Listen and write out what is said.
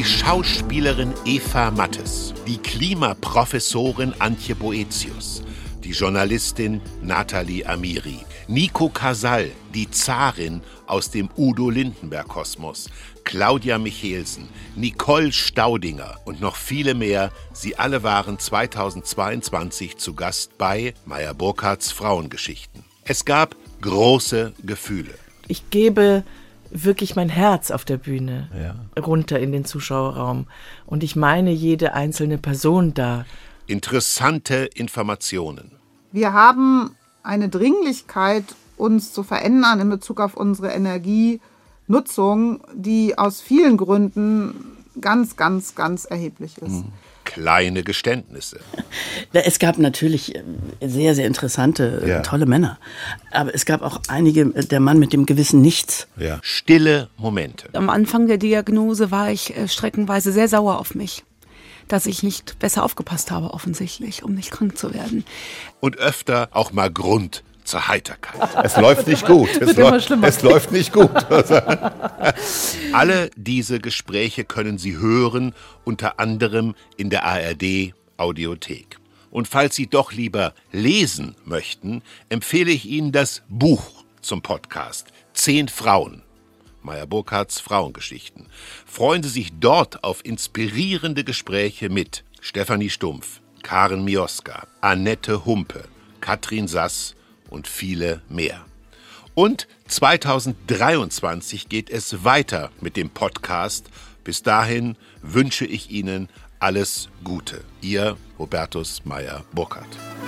die Schauspielerin Eva Mattes, die Klimaprofessorin Antje Boetius, die Journalistin Nathalie Amiri, Nico Casal, die Zarin aus dem Udo Lindenberg-Kosmos, Claudia Michelsen, Nicole Staudinger und noch viele mehr. Sie alle waren 2022 zu Gast bei Meyer Burkhardts Frauengeschichten. Es gab große Gefühle. Ich gebe wirklich mein Herz auf der Bühne ja. runter in den Zuschauerraum. Und ich meine jede einzelne Person da. Interessante Informationen. Wir haben eine Dringlichkeit, uns zu verändern in Bezug auf unsere Energienutzung, die aus vielen Gründen ganz, ganz, ganz erheblich ist. Mhm kleine Geständnisse. Es gab natürlich äh, sehr, sehr interessante, äh, ja. tolle Männer. Aber es gab auch einige, äh, der Mann mit dem gewissen Nichts. Ja. Stille Momente. Am Anfang der Diagnose war ich streckenweise sehr sauer auf mich dass ich nicht besser aufgepasst habe, offensichtlich, um nicht krank zu werden. Und öfter auch mal Grund zur Heiterkeit. Es läuft nicht gut. Es, läuft, es läuft nicht gut. Alle diese Gespräche können Sie hören, unter anderem in der ARD Audiothek. Und falls Sie doch lieber lesen möchten, empfehle ich Ihnen das Buch zum Podcast Zehn Frauen. Meyer Burkhardts Frauengeschichten. Freuen Sie sich dort auf inspirierende Gespräche mit Stefanie Stumpf, Karen Mioska, Annette Humpe, Katrin Sass und viele mehr. Und 2023 geht es weiter mit dem Podcast. Bis dahin wünsche ich Ihnen alles Gute. Ihr Hubertus Meyer Burkhardt.